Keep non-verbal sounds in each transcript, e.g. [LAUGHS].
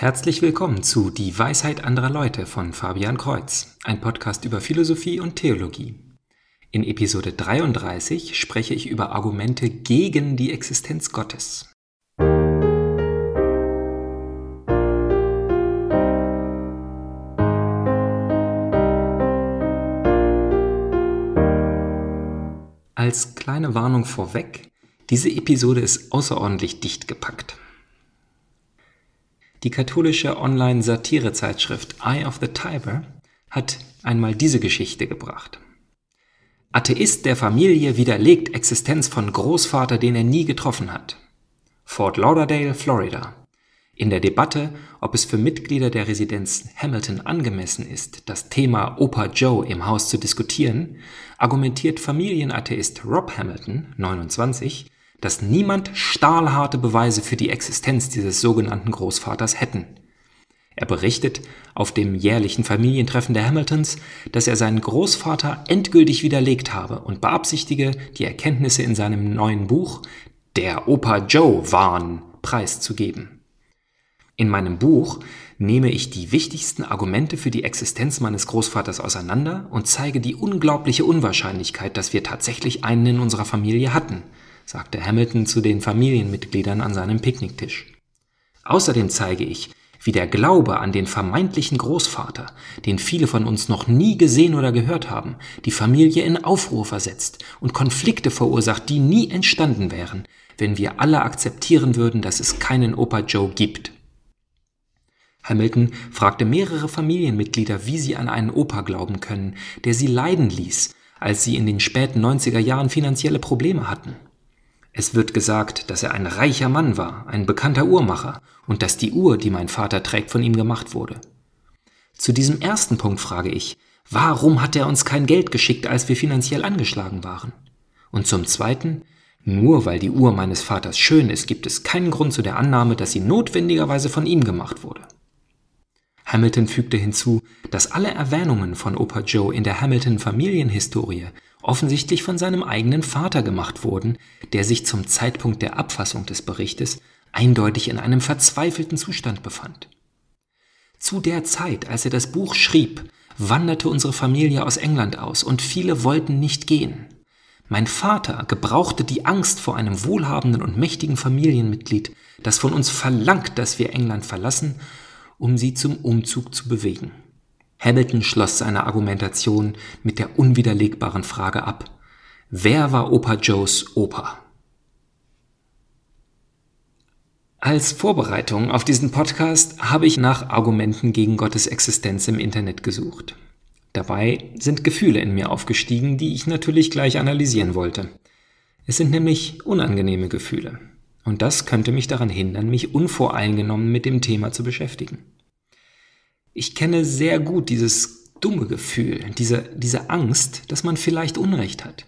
Herzlich willkommen zu Die Weisheit anderer Leute von Fabian Kreuz, ein Podcast über Philosophie und Theologie. In Episode 33 spreche ich über Argumente gegen die Existenz Gottes. Als kleine Warnung vorweg, diese Episode ist außerordentlich dicht gepackt. Die katholische Online-Satirezeitschrift Eye of the Tiber hat einmal diese Geschichte gebracht. Atheist der Familie widerlegt Existenz von Großvater, den er nie getroffen hat. Fort Lauderdale, Florida. In der Debatte, ob es für Mitglieder der Residenz Hamilton angemessen ist, das Thema Opa Joe im Haus zu diskutieren, argumentiert Familienatheist Rob Hamilton, 29, dass niemand stahlharte Beweise für die Existenz dieses sogenannten Großvaters hätten. Er berichtet auf dem jährlichen Familientreffen der Hamiltons, dass er seinen Großvater endgültig widerlegt habe und beabsichtige, die Erkenntnisse in seinem neuen Buch Der Opa Joe Wahn preiszugeben. In meinem Buch nehme ich die wichtigsten Argumente für die Existenz meines Großvaters auseinander und zeige die unglaubliche Unwahrscheinlichkeit, dass wir tatsächlich einen in unserer Familie hatten – sagte Hamilton zu den Familienmitgliedern an seinem Picknicktisch. Außerdem zeige ich, wie der Glaube an den vermeintlichen Großvater, den viele von uns noch nie gesehen oder gehört haben, die Familie in Aufruhr versetzt und Konflikte verursacht, die nie entstanden wären, wenn wir alle akzeptieren würden, dass es keinen Opa Joe gibt. Hamilton fragte mehrere Familienmitglieder, wie sie an einen Opa glauben können, der sie leiden ließ, als sie in den späten 90er Jahren finanzielle Probleme hatten. Es wird gesagt, dass er ein reicher Mann war, ein bekannter Uhrmacher und dass die Uhr, die mein Vater trägt, von ihm gemacht wurde. Zu diesem ersten Punkt frage ich, warum hat er uns kein Geld geschickt, als wir finanziell angeschlagen waren? Und zum zweiten, nur weil die Uhr meines Vaters schön ist, gibt es keinen Grund zu der Annahme, dass sie notwendigerweise von ihm gemacht wurde. Hamilton fügte hinzu, dass alle Erwähnungen von Opa Joe in der Hamilton Familienhistorie offensichtlich von seinem eigenen Vater gemacht wurden, der sich zum Zeitpunkt der Abfassung des Berichtes eindeutig in einem verzweifelten Zustand befand. Zu der Zeit, als er das Buch schrieb, wanderte unsere Familie aus England aus und viele wollten nicht gehen. Mein Vater gebrauchte die Angst vor einem wohlhabenden und mächtigen Familienmitglied, das von uns verlangt, dass wir England verlassen, um sie zum Umzug zu bewegen. Hamilton schloss seine Argumentation mit der unwiderlegbaren Frage ab. Wer war Opa Joes Opa? Als Vorbereitung auf diesen Podcast habe ich nach Argumenten gegen Gottes Existenz im Internet gesucht. Dabei sind Gefühle in mir aufgestiegen, die ich natürlich gleich analysieren wollte. Es sind nämlich unangenehme Gefühle. Und das könnte mich daran hindern, mich unvoreingenommen mit dem Thema zu beschäftigen. Ich kenne sehr gut dieses dumme Gefühl, diese, diese Angst, dass man vielleicht Unrecht hat,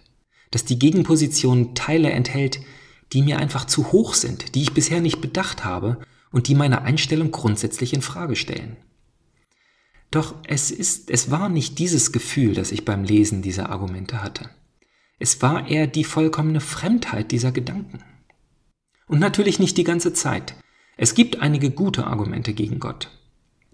dass die Gegenposition Teile enthält, die mir einfach zu hoch sind, die ich bisher nicht bedacht habe und die meine Einstellung grundsätzlich in Frage stellen. Doch es ist, es war nicht dieses Gefühl, das ich beim Lesen dieser Argumente hatte. Es war eher die vollkommene Fremdheit dieser Gedanken. Und natürlich nicht die ganze Zeit. Es gibt einige gute Argumente gegen Gott.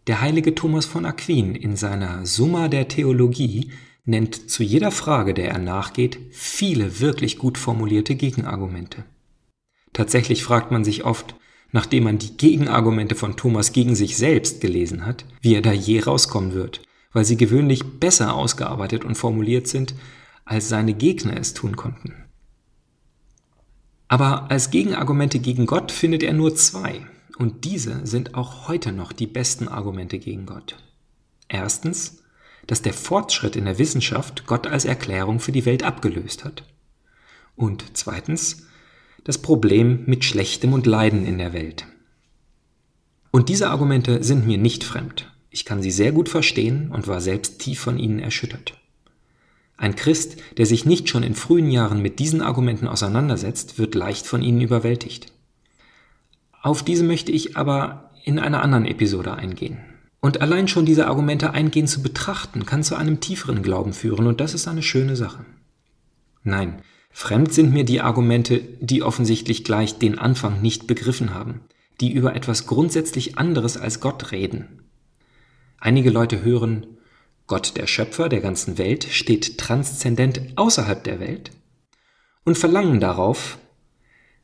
Der heilige Thomas von Aquin in seiner Summa der Theologie nennt zu jeder Frage, der er nachgeht, viele wirklich gut formulierte Gegenargumente. Tatsächlich fragt man sich oft, nachdem man die Gegenargumente von Thomas gegen sich selbst gelesen hat, wie er da je rauskommen wird, weil sie gewöhnlich besser ausgearbeitet und formuliert sind, als seine Gegner es tun konnten. Aber als Gegenargumente gegen Gott findet er nur zwei, und diese sind auch heute noch die besten Argumente gegen Gott. Erstens, dass der Fortschritt in der Wissenschaft Gott als Erklärung für die Welt abgelöst hat. Und zweitens, das Problem mit Schlechtem und Leiden in der Welt. Und diese Argumente sind mir nicht fremd. Ich kann sie sehr gut verstehen und war selbst tief von ihnen erschüttert. Ein Christ, der sich nicht schon in frühen Jahren mit diesen Argumenten auseinandersetzt, wird leicht von ihnen überwältigt. Auf diese möchte ich aber in einer anderen Episode eingehen. Und allein schon diese Argumente eingehend zu betrachten, kann zu einem tieferen Glauben führen, und das ist eine schöne Sache. Nein, fremd sind mir die Argumente, die offensichtlich gleich den Anfang nicht begriffen haben, die über etwas grundsätzlich anderes als Gott reden. Einige Leute hören, Gott der Schöpfer der ganzen Welt steht transzendent außerhalb der Welt und verlangen darauf,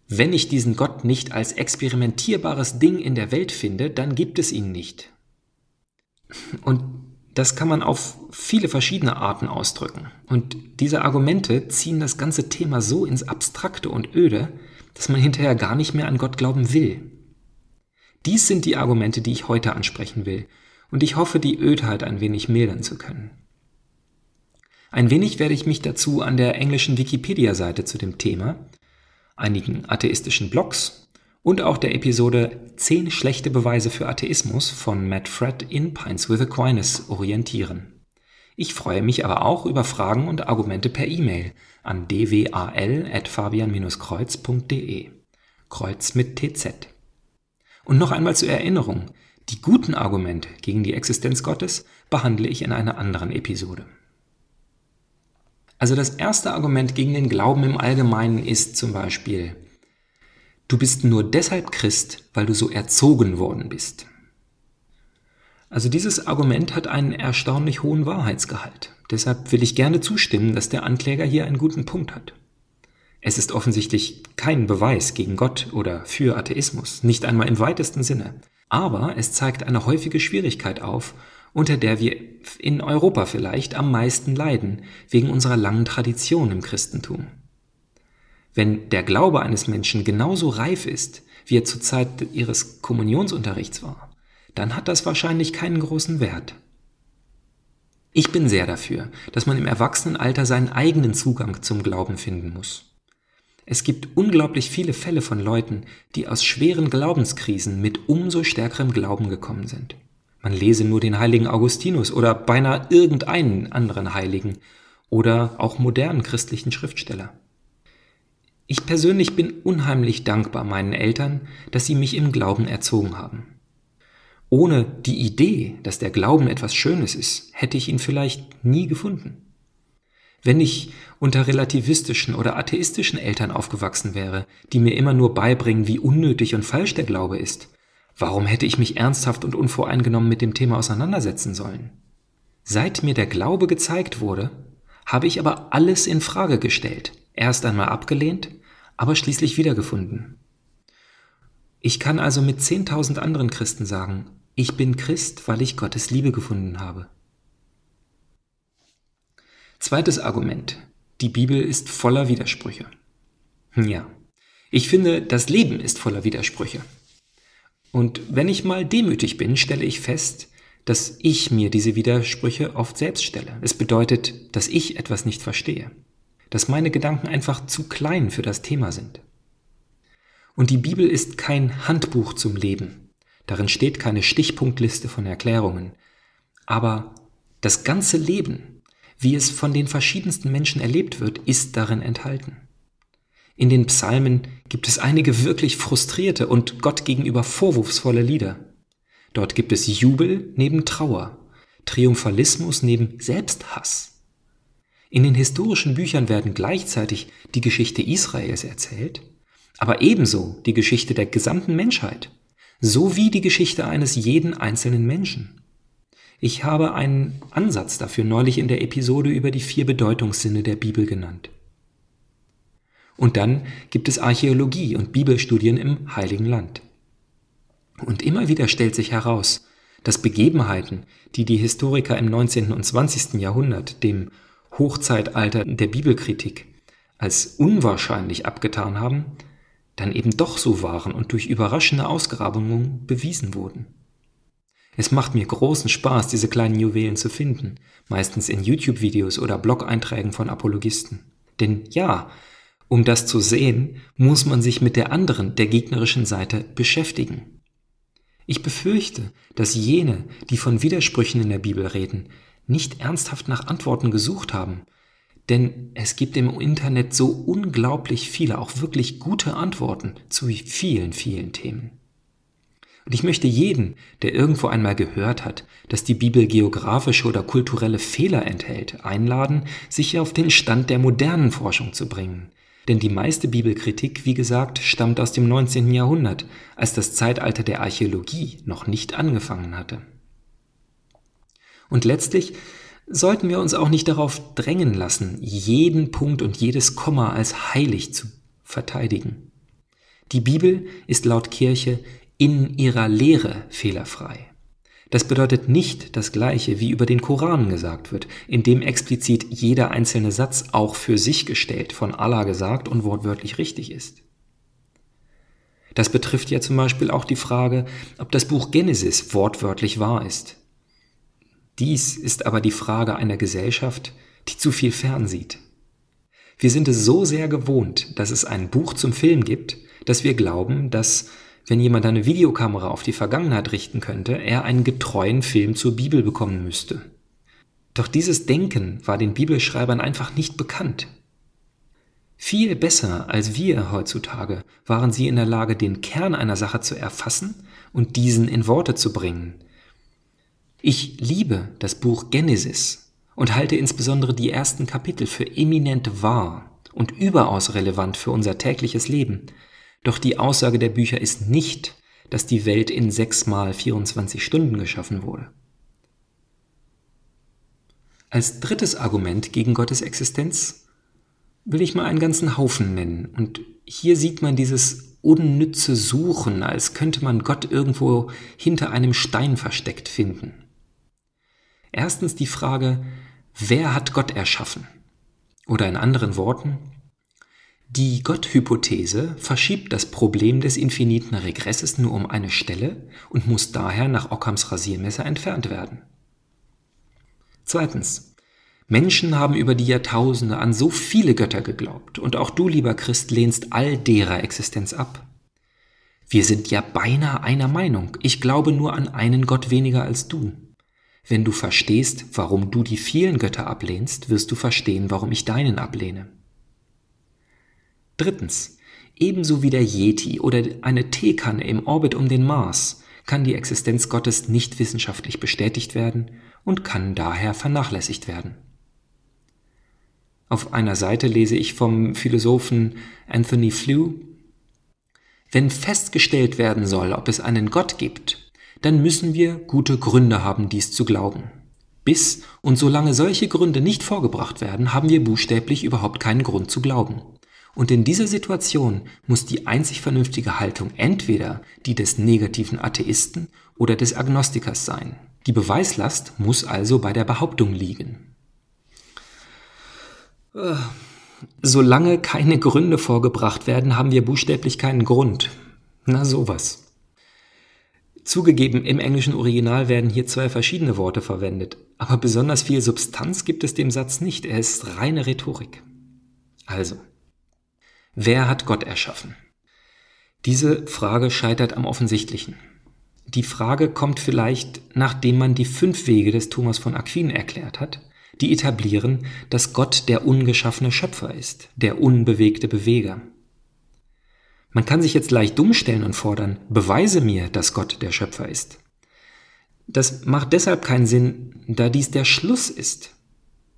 wenn ich diesen Gott nicht als experimentierbares Ding in der Welt finde, dann gibt es ihn nicht. Und das kann man auf viele verschiedene Arten ausdrücken. Und diese Argumente ziehen das ganze Thema so ins Abstrakte und Öde, dass man hinterher gar nicht mehr an Gott glauben will. Dies sind die Argumente, die ich heute ansprechen will, und ich hoffe, die Ödheit ein wenig mildern zu können. Ein wenig werde ich mich dazu an der englischen Wikipedia-Seite zu dem Thema, einigen atheistischen Blogs und auch der Episode 10 schlechte Beweise für Atheismus von Matt Fred in Pines with Aquinas orientieren. Ich freue mich aber auch über Fragen und Argumente per E-Mail an dwal.fabian-kreuz.de. Kreuz mit TZ. Und noch einmal zur Erinnerung, die guten Argumente gegen die Existenz Gottes behandle ich in einer anderen Episode. Also das erste Argument gegen den Glauben im Allgemeinen ist zum Beispiel, Du bist nur deshalb Christ, weil du so erzogen worden bist. Also dieses Argument hat einen erstaunlich hohen Wahrheitsgehalt. Deshalb will ich gerne zustimmen, dass der Ankläger hier einen guten Punkt hat. Es ist offensichtlich kein Beweis gegen Gott oder für Atheismus, nicht einmal im weitesten Sinne. Aber es zeigt eine häufige Schwierigkeit auf, unter der wir in Europa vielleicht am meisten leiden, wegen unserer langen Tradition im Christentum. Wenn der Glaube eines Menschen genauso reif ist, wie er zur Zeit ihres Kommunionsunterrichts war, dann hat das wahrscheinlich keinen großen Wert. Ich bin sehr dafür, dass man im Erwachsenenalter seinen eigenen Zugang zum Glauben finden muss. Es gibt unglaublich viele Fälle von Leuten, die aus schweren Glaubenskrisen mit umso stärkerem Glauben gekommen sind. Man lese nur den heiligen Augustinus oder beinahe irgendeinen anderen Heiligen oder auch modernen christlichen Schriftsteller. Ich persönlich bin unheimlich dankbar meinen Eltern, dass sie mich im Glauben erzogen haben. Ohne die Idee, dass der Glauben etwas Schönes ist, hätte ich ihn vielleicht nie gefunden. Wenn ich unter relativistischen oder atheistischen Eltern aufgewachsen wäre, die mir immer nur beibringen, wie unnötig und falsch der Glaube ist, warum hätte ich mich ernsthaft und unvoreingenommen mit dem Thema auseinandersetzen sollen? Seit mir der Glaube gezeigt wurde, habe ich aber alles in Frage gestellt, erst einmal abgelehnt, aber schließlich wiedergefunden. Ich kann also mit 10.000 anderen Christen sagen, ich bin Christ, weil ich Gottes Liebe gefunden habe. Zweites Argument. Die Bibel ist voller Widersprüche. Ja, ich finde, das Leben ist voller Widersprüche. Und wenn ich mal demütig bin, stelle ich fest, dass ich mir diese Widersprüche oft selbst stelle. Es bedeutet, dass ich etwas nicht verstehe dass meine Gedanken einfach zu klein für das Thema sind. Und die Bibel ist kein Handbuch zum Leben. Darin steht keine Stichpunktliste von Erklärungen. Aber das ganze Leben, wie es von den verschiedensten Menschen erlebt wird, ist darin enthalten. In den Psalmen gibt es einige wirklich frustrierte und Gott gegenüber vorwurfsvolle Lieder. Dort gibt es Jubel neben Trauer, Triumphalismus neben Selbsthass, in den historischen Büchern werden gleichzeitig die Geschichte Israels erzählt, aber ebenso die Geschichte der gesamten Menschheit, sowie die Geschichte eines jeden einzelnen Menschen. Ich habe einen Ansatz dafür neulich in der Episode über die vier Bedeutungssinne der Bibel genannt. Und dann gibt es Archäologie und Bibelstudien im Heiligen Land. Und immer wieder stellt sich heraus, dass Begebenheiten, die die Historiker im 19. und 20. Jahrhundert dem Hochzeitalter der Bibelkritik als unwahrscheinlich abgetan haben, dann eben doch so waren und durch überraschende Ausgrabungen bewiesen wurden. Es macht mir großen Spaß, diese kleinen Juwelen zu finden, meistens in YouTube-Videos oder Blog-Einträgen von Apologisten. Denn ja, um das zu sehen, muss man sich mit der anderen, der gegnerischen Seite beschäftigen. Ich befürchte, dass jene, die von Widersprüchen in der Bibel reden, nicht ernsthaft nach Antworten gesucht haben. Denn es gibt im Internet so unglaublich viele, auch wirklich gute Antworten zu vielen, vielen Themen. Und ich möchte jeden, der irgendwo einmal gehört hat, dass die Bibel geografische oder kulturelle Fehler enthält, einladen, sich auf den Stand der modernen Forschung zu bringen. Denn die meiste Bibelkritik, wie gesagt, stammt aus dem 19. Jahrhundert, als das Zeitalter der Archäologie noch nicht angefangen hatte. Und letztlich sollten wir uns auch nicht darauf drängen lassen, jeden Punkt und jedes Komma als heilig zu verteidigen. Die Bibel ist laut Kirche in ihrer Lehre fehlerfrei. Das bedeutet nicht das Gleiche, wie über den Koran gesagt wird, in dem explizit jeder einzelne Satz auch für sich gestellt von Allah gesagt und wortwörtlich richtig ist. Das betrifft ja zum Beispiel auch die Frage, ob das Buch Genesis wortwörtlich wahr ist. Dies ist aber die Frage einer Gesellschaft, die zu viel fernsieht. Wir sind es so sehr gewohnt, dass es ein Buch zum Film gibt, dass wir glauben, dass wenn jemand eine Videokamera auf die Vergangenheit richten könnte, er einen getreuen Film zur Bibel bekommen müsste. Doch dieses Denken war den Bibelschreibern einfach nicht bekannt. Viel besser als wir heutzutage waren sie in der Lage, den Kern einer Sache zu erfassen und diesen in Worte zu bringen. Ich liebe das Buch Genesis und halte insbesondere die ersten Kapitel für eminent wahr und überaus relevant für unser tägliches Leben, doch die Aussage der Bücher ist nicht, dass die Welt in sechs mal 24 Stunden geschaffen wurde. Als drittes Argument gegen Gottes Existenz will ich mal einen ganzen Haufen nennen. Und hier sieht man dieses unnütze Suchen, als könnte man Gott irgendwo hinter einem Stein versteckt finden. Erstens die Frage, wer hat Gott erschaffen? Oder in anderen Worten, die Gott-Hypothese verschiebt das Problem des infiniten Regresses nur um eine Stelle und muss daher nach Ockhams Rasiermesser entfernt werden. Zweitens. Menschen haben über die Jahrtausende an so viele Götter geglaubt und auch du, lieber Christ, lehnst all derer Existenz ab. Wir sind ja beinahe einer Meinung. Ich glaube nur an einen Gott weniger als du. Wenn du verstehst, warum du die vielen Götter ablehnst, wirst du verstehen, warum ich deinen ablehne. Drittens. Ebenso wie der Yeti oder eine Teekanne im Orbit um den Mars kann die Existenz Gottes nicht wissenschaftlich bestätigt werden und kann daher vernachlässigt werden. Auf einer Seite lese ich vom Philosophen Anthony Flew, wenn festgestellt werden soll, ob es einen Gott gibt, dann müssen wir gute Gründe haben, dies zu glauben. Bis und solange solche Gründe nicht vorgebracht werden, haben wir buchstäblich überhaupt keinen Grund zu glauben. Und in dieser Situation muss die einzig vernünftige Haltung entweder die des negativen Atheisten oder des Agnostikers sein. Die Beweislast muss also bei der Behauptung liegen. Äh, solange keine Gründe vorgebracht werden, haben wir buchstäblich keinen Grund. Na sowas. Zugegeben, im englischen Original werden hier zwei verschiedene Worte verwendet, aber besonders viel Substanz gibt es dem Satz nicht, er ist reine Rhetorik. Also, Wer hat Gott erschaffen? Diese Frage scheitert am offensichtlichen. Die Frage kommt vielleicht, nachdem man die fünf Wege des Thomas von Aquin erklärt hat, die etablieren, dass Gott der ungeschaffene Schöpfer ist, der unbewegte Beweger. Man kann sich jetzt leicht dumm stellen und fordern, beweise mir, dass Gott der Schöpfer ist. Das macht deshalb keinen Sinn, da dies der Schluss ist.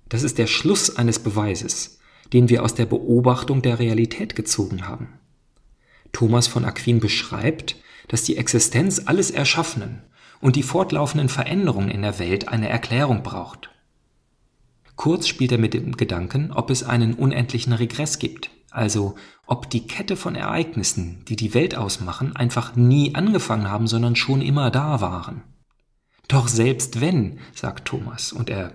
Das ist der Schluss eines Beweises den wir aus der Beobachtung der Realität gezogen haben. Thomas von Aquin beschreibt, dass die Existenz alles Erschaffenen und die fortlaufenden Veränderungen in der Welt eine Erklärung braucht. Kurz spielt er mit dem Gedanken, ob es einen unendlichen Regress gibt, also ob die Kette von Ereignissen, die die Welt ausmachen, einfach nie angefangen haben, sondern schon immer da waren. Doch selbst wenn, sagt Thomas, und er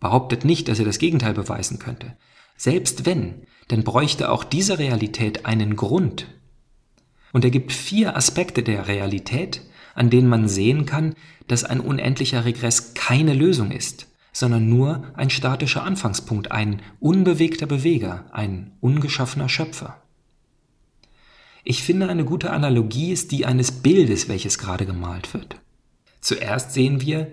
behauptet nicht, dass er das Gegenteil beweisen könnte, selbst wenn, dann bräuchte auch diese Realität einen Grund. Und er gibt vier Aspekte der Realität, an denen man sehen kann, dass ein unendlicher Regress keine Lösung ist, sondern nur ein statischer Anfangspunkt, ein unbewegter Beweger, ein ungeschaffener Schöpfer. Ich finde, eine gute Analogie ist die eines Bildes, welches gerade gemalt wird. Zuerst sehen wir,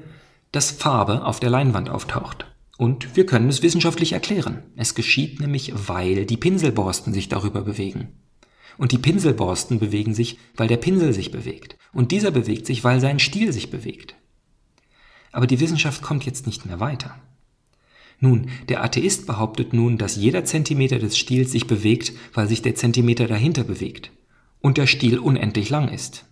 dass Farbe auf der Leinwand auftaucht. Und wir können es wissenschaftlich erklären. Es geschieht nämlich, weil die Pinselborsten sich darüber bewegen. Und die Pinselborsten bewegen sich, weil der Pinsel sich bewegt. Und dieser bewegt sich, weil sein Stiel sich bewegt. Aber die Wissenschaft kommt jetzt nicht mehr weiter. Nun, der Atheist behauptet nun, dass jeder Zentimeter des Stiels sich bewegt, weil sich der Zentimeter dahinter bewegt und der Stiel unendlich lang ist.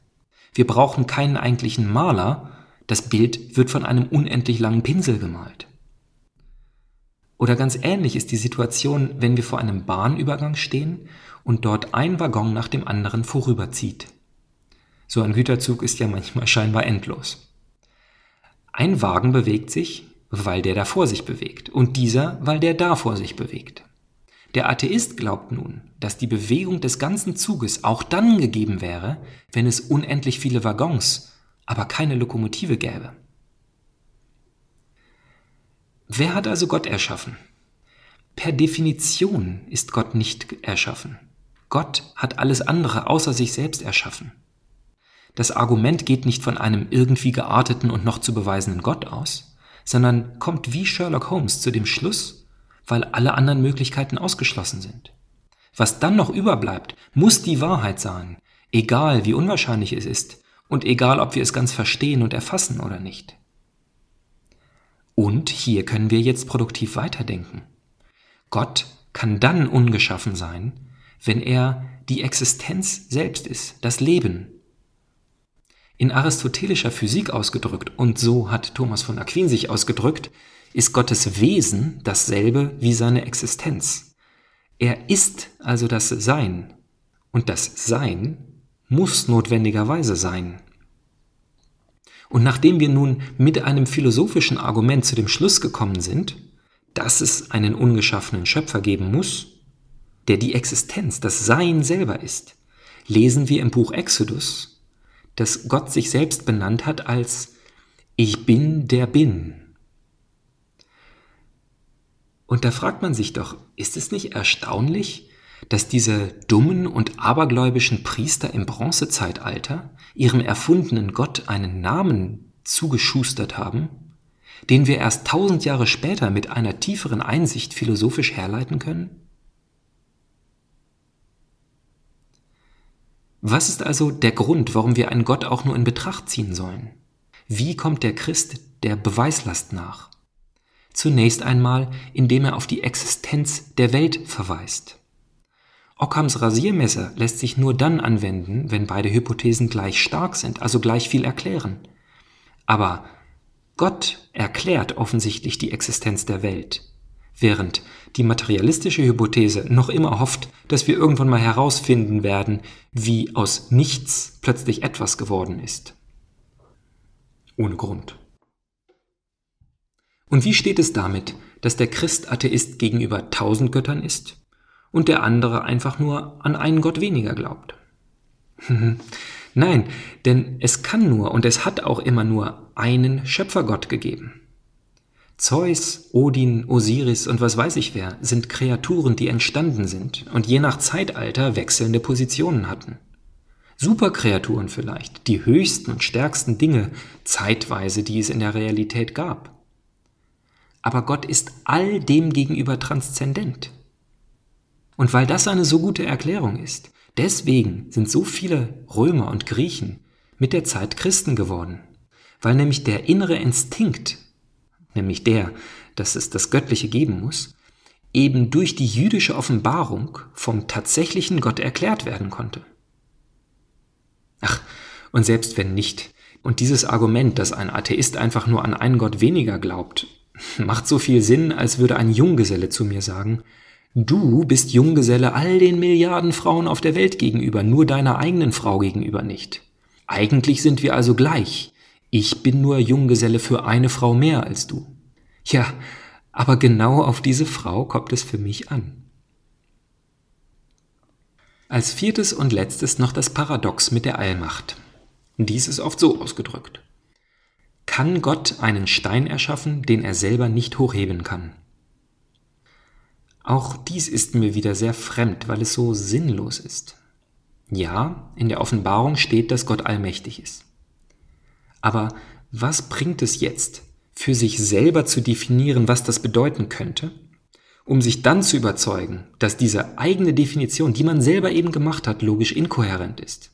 Wir brauchen keinen eigentlichen Maler, das Bild wird von einem unendlich langen Pinsel gemalt. Oder ganz ähnlich ist die Situation, wenn wir vor einem Bahnübergang stehen und dort ein Waggon nach dem anderen vorüberzieht. So ein Güterzug ist ja manchmal [LAUGHS] scheinbar endlos. Ein Wagen bewegt sich, weil der da vor sich bewegt, und dieser, weil der da vor sich bewegt. Der Atheist glaubt nun, dass die Bewegung des ganzen Zuges auch dann gegeben wäre, wenn es unendlich viele Waggons, aber keine Lokomotive gäbe. Wer hat also Gott erschaffen? Per Definition ist Gott nicht erschaffen. Gott hat alles andere außer sich selbst erschaffen. Das Argument geht nicht von einem irgendwie gearteten und noch zu beweisenden Gott aus, sondern kommt wie Sherlock Holmes zu dem Schluss, weil alle anderen Möglichkeiten ausgeschlossen sind. Was dann noch überbleibt, muss die Wahrheit sein, egal wie unwahrscheinlich es ist und egal ob wir es ganz verstehen und erfassen oder nicht. Und hier können wir jetzt produktiv weiterdenken. Gott kann dann ungeschaffen sein, wenn er die Existenz selbst ist, das Leben. In aristotelischer Physik ausgedrückt, und so hat Thomas von Aquin sich ausgedrückt, ist Gottes Wesen dasselbe wie seine Existenz. Er ist also das Sein, und das Sein muss notwendigerweise sein. Und nachdem wir nun mit einem philosophischen Argument zu dem Schluss gekommen sind, dass es einen ungeschaffenen Schöpfer geben muss, der die Existenz, das Sein selber ist, lesen wir im Buch Exodus, dass Gott sich selbst benannt hat als Ich bin der bin. Und da fragt man sich doch, ist es nicht erstaunlich, dass diese dummen und abergläubischen Priester im Bronzezeitalter ihrem erfundenen Gott einen Namen zugeschustert haben, den wir erst tausend Jahre später mit einer tieferen Einsicht philosophisch herleiten können? Was ist also der Grund, warum wir einen Gott auch nur in Betracht ziehen sollen? Wie kommt der Christ der Beweislast nach? Zunächst einmal, indem er auf die Existenz der Welt verweist. Ockhams Rasiermesser lässt sich nur dann anwenden, wenn beide Hypothesen gleich stark sind, also gleich viel erklären. Aber Gott erklärt offensichtlich die Existenz der Welt, während die materialistische Hypothese noch immer hofft, dass wir irgendwann mal herausfinden werden, wie aus nichts plötzlich etwas geworden ist. Ohne Grund. Und wie steht es damit, dass der Christ Atheist gegenüber tausend Göttern ist und der andere einfach nur an einen Gott weniger glaubt. [LAUGHS] Nein, denn es kann nur und es hat auch immer nur einen Schöpfergott gegeben. Zeus, Odin, Osiris und was weiß ich wer sind Kreaturen, die entstanden sind und je nach Zeitalter wechselnde Positionen hatten. Superkreaturen vielleicht, die höchsten und stärksten Dinge zeitweise, die es in der Realität gab. Aber Gott ist all dem gegenüber transzendent. Und weil das eine so gute Erklärung ist, deswegen sind so viele Römer und Griechen mit der Zeit Christen geworden. Weil nämlich der innere Instinkt, nämlich der, dass es das Göttliche geben muss, eben durch die jüdische Offenbarung vom tatsächlichen Gott erklärt werden konnte. Ach, und selbst wenn nicht, und dieses Argument, dass ein Atheist einfach nur an einen Gott weniger glaubt, [LAUGHS] macht so viel Sinn, als würde ein Junggeselle zu mir sagen, Du bist Junggeselle all den Milliarden Frauen auf der Welt gegenüber, nur deiner eigenen Frau gegenüber nicht. Eigentlich sind wir also gleich. Ich bin nur Junggeselle für eine Frau mehr als du. Ja, aber genau auf diese Frau kommt es für mich an. Als viertes und letztes noch das Paradox mit der Allmacht. Dies ist oft so ausgedrückt. Kann Gott einen Stein erschaffen, den er selber nicht hochheben kann? Auch dies ist mir wieder sehr fremd, weil es so sinnlos ist. Ja, in der Offenbarung steht, dass Gott allmächtig ist. Aber was bringt es jetzt, für sich selber zu definieren, was das bedeuten könnte, um sich dann zu überzeugen, dass diese eigene Definition, die man selber eben gemacht hat, logisch inkohärent ist?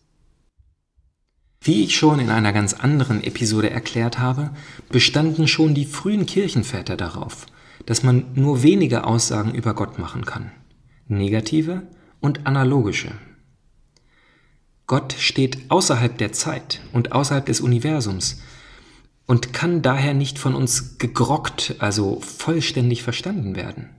Wie ich schon in einer ganz anderen Episode erklärt habe, bestanden schon die frühen Kirchenväter darauf, dass man nur wenige Aussagen über Gott machen kann. Negative und analogische. Gott steht außerhalb der Zeit und außerhalb des Universums und kann daher nicht von uns gegrockt, also vollständig verstanden werden.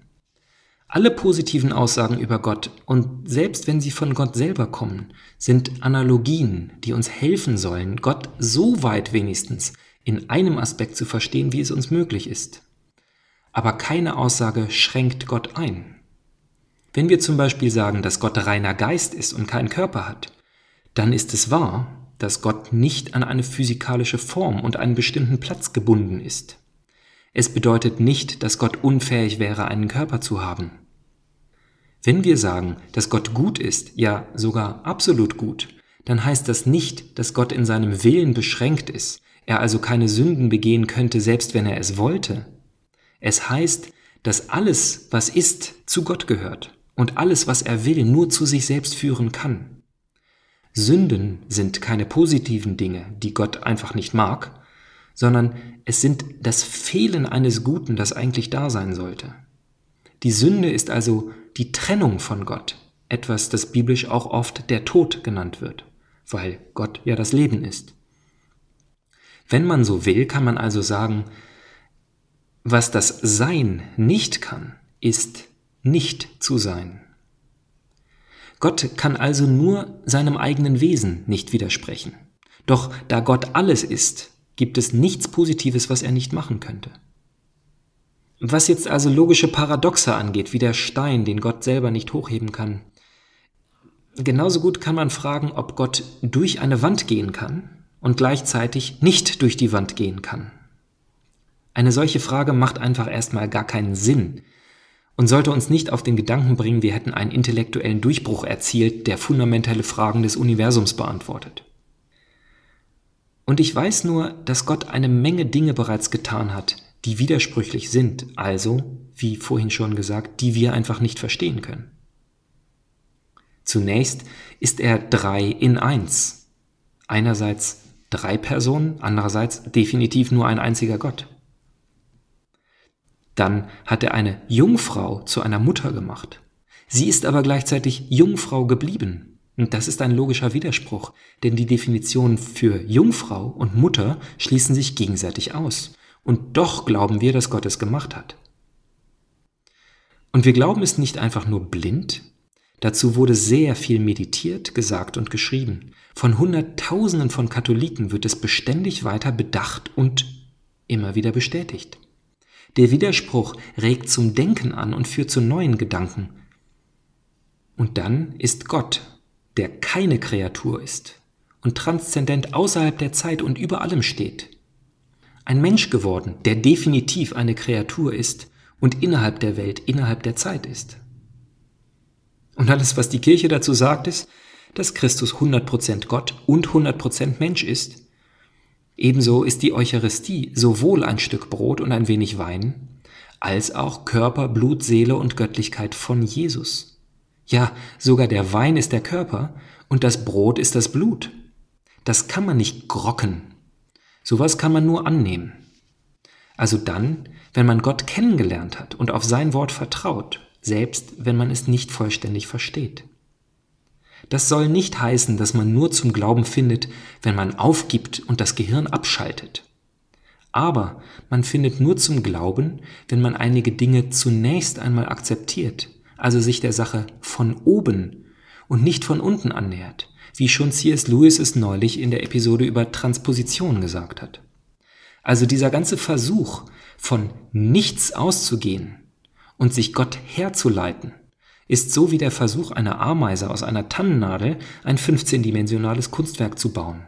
Alle positiven Aussagen über Gott und selbst wenn sie von Gott selber kommen, sind Analogien, die uns helfen sollen, Gott so weit wenigstens in einem Aspekt zu verstehen, wie es uns möglich ist. Aber keine Aussage schränkt Gott ein. Wenn wir zum Beispiel sagen, dass Gott reiner Geist ist und keinen Körper hat, dann ist es wahr, dass Gott nicht an eine physikalische Form und einen bestimmten Platz gebunden ist. Es bedeutet nicht, dass Gott unfähig wäre, einen Körper zu haben. Wenn wir sagen, dass Gott gut ist, ja sogar absolut gut, dann heißt das nicht, dass Gott in seinem Willen beschränkt ist, er also keine Sünden begehen könnte, selbst wenn er es wollte. Es heißt, dass alles, was ist, zu Gott gehört und alles, was er will, nur zu sich selbst führen kann. Sünden sind keine positiven Dinge, die Gott einfach nicht mag, sondern es sind das Fehlen eines Guten, das eigentlich da sein sollte. Die Sünde ist also die Trennung von Gott, etwas, das biblisch auch oft der Tod genannt wird, weil Gott ja das Leben ist. Wenn man so will, kann man also sagen, was das Sein nicht kann, ist nicht zu sein. Gott kann also nur seinem eigenen Wesen nicht widersprechen. Doch da Gott alles ist, gibt es nichts Positives, was er nicht machen könnte. Was jetzt also logische Paradoxe angeht, wie der Stein, den Gott selber nicht hochheben kann, genauso gut kann man fragen, ob Gott durch eine Wand gehen kann und gleichzeitig nicht durch die Wand gehen kann? Eine solche Frage macht einfach erstmal gar keinen Sinn und sollte uns nicht auf den Gedanken bringen, wir hätten einen intellektuellen Durchbruch erzielt, der fundamentale Fragen des Universums beantwortet. Und ich weiß nur, dass Gott eine Menge Dinge bereits getan hat, die widersprüchlich sind, also, wie vorhin schon gesagt, die wir einfach nicht verstehen können. Zunächst ist er drei in eins. Einerseits drei Personen, andererseits definitiv nur ein einziger Gott. Dann hat er eine Jungfrau zu einer Mutter gemacht. Sie ist aber gleichzeitig Jungfrau geblieben. Und das ist ein logischer Widerspruch, denn die Definitionen für Jungfrau und Mutter schließen sich gegenseitig aus. Und doch glauben wir, dass Gott es gemacht hat. Und wir glauben es nicht einfach nur blind, Dazu wurde sehr viel meditiert, gesagt und geschrieben. Von Hunderttausenden von Katholiken wird es beständig weiter bedacht und immer wieder bestätigt. Der Widerspruch regt zum Denken an und führt zu neuen Gedanken. Und dann ist Gott, der keine Kreatur ist und transzendent außerhalb der Zeit und über allem steht. Ein Mensch geworden, der definitiv eine Kreatur ist und innerhalb der Welt, innerhalb der Zeit ist. Und alles, was die Kirche dazu sagt, ist, dass Christus 100% Gott und 100% Mensch ist. Ebenso ist die Eucharistie sowohl ein Stück Brot und ein wenig Wein, als auch Körper, Blut, Seele und Göttlichkeit von Jesus. Ja, sogar der Wein ist der Körper und das Brot ist das Blut. Das kann man nicht grocken. Sowas kann man nur annehmen. Also dann, wenn man Gott kennengelernt hat und auf sein Wort vertraut selbst wenn man es nicht vollständig versteht. Das soll nicht heißen, dass man nur zum Glauben findet, wenn man aufgibt und das Gehirn abschaltet. Aber man findet nur zum Glauben, wenn man einige Dinge zunächst einmal akzeptiert, also sich der Sache von oben und nicht von unten annähert, wie schon C.S. Lewis es neulich in der Episode über Transposition gesagt hat. Also dieser ganze Versuch, von nichts auszugehen, und sich Gott herzuleiten, ist so wie der Versuch einer Ameise aus einer Tannennadel ein 15-dimensionales Kunstwerk zu bauen.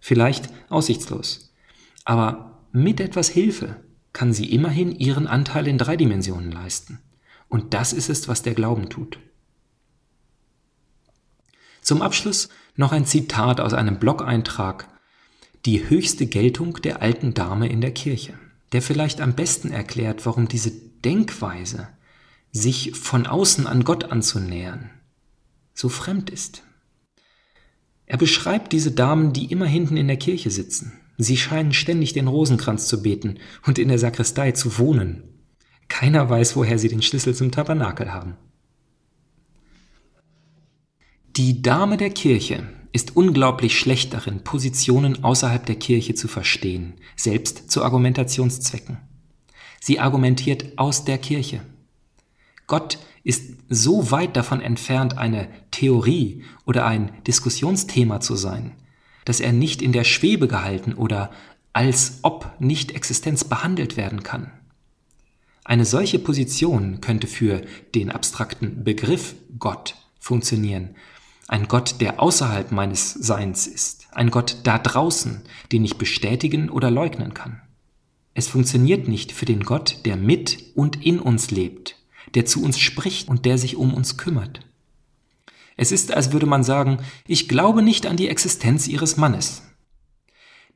Vielleicht aussichtslos, aber mit etwas Hilfe kann sie immerhin ihren Anteil in drei Dimensionen leisten. Und das ist es, was der Glauben tut. Zum Abschluss noch ein Zitat aus einem Blog-Eintrag Die höchste Geltung der alten Dame in der Kirche, der vielleicht am besten erklärt, warum diese Denkweise, sich von außen an Gott anzunähern, so fremd ist. Er beschreibt diese Damen, die immer hinten in der Kirche sitzen. Sie scheinen ständig den Rosenkranz zu beten und in der Sakristei zu wohnen. Keiner weiß, woher sie den Schlüssel zum Tabernakel haben. Die Dame der Kirche ist unglaublich schlecht darin, Positionen außerhalb der Kirche zu verstehen, selbst zu Argumentationszwecken. Sie argumentiert aus der Kirche. Gott ist so weit davon entfernt, eine Theorie oder ein Diskussionsthema zu sein, dass er nicht in der Schwebe gehalten oder als ob Nicht-Existenz behandelt werden kann. Eine solche Position könnte für den abstrakten Begriff Gott funktionieren, ein Gott, der außerhalb meines Seins ist, ein Gott da draußen, den ich bestätigen oder leugnen kann. Es funktioniert nicht für den Gott, der mit und in uns lebt, der zu uns spricht und der sich um uns kümmert. Es ist, als würde man sagen, ich glaube nicht an die Existenz ihres Mannes.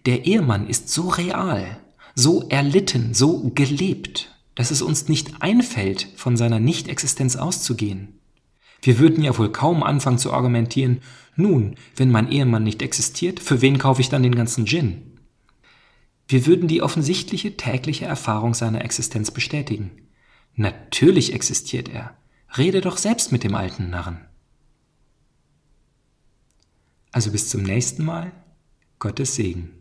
Der Ehemann ist so real, so erlitten, so gelebt, dass es uns nicht einfällt, von seiner Nichtexistenz auszugehen. Wir würden ja wohl kaum anfangen zu argumentieren, nun, wenn mein Ehemann nicht existiert, für wen kaufe ich dann den ganzen Gin? Wir würden die offensichtliche tägliche Erfahrung seiner Existenz bestätigen. Natürlich existiert er. Rede doch selbst mit dem alten Narren. Also bis zum nächsten Mal. Gottes Segen.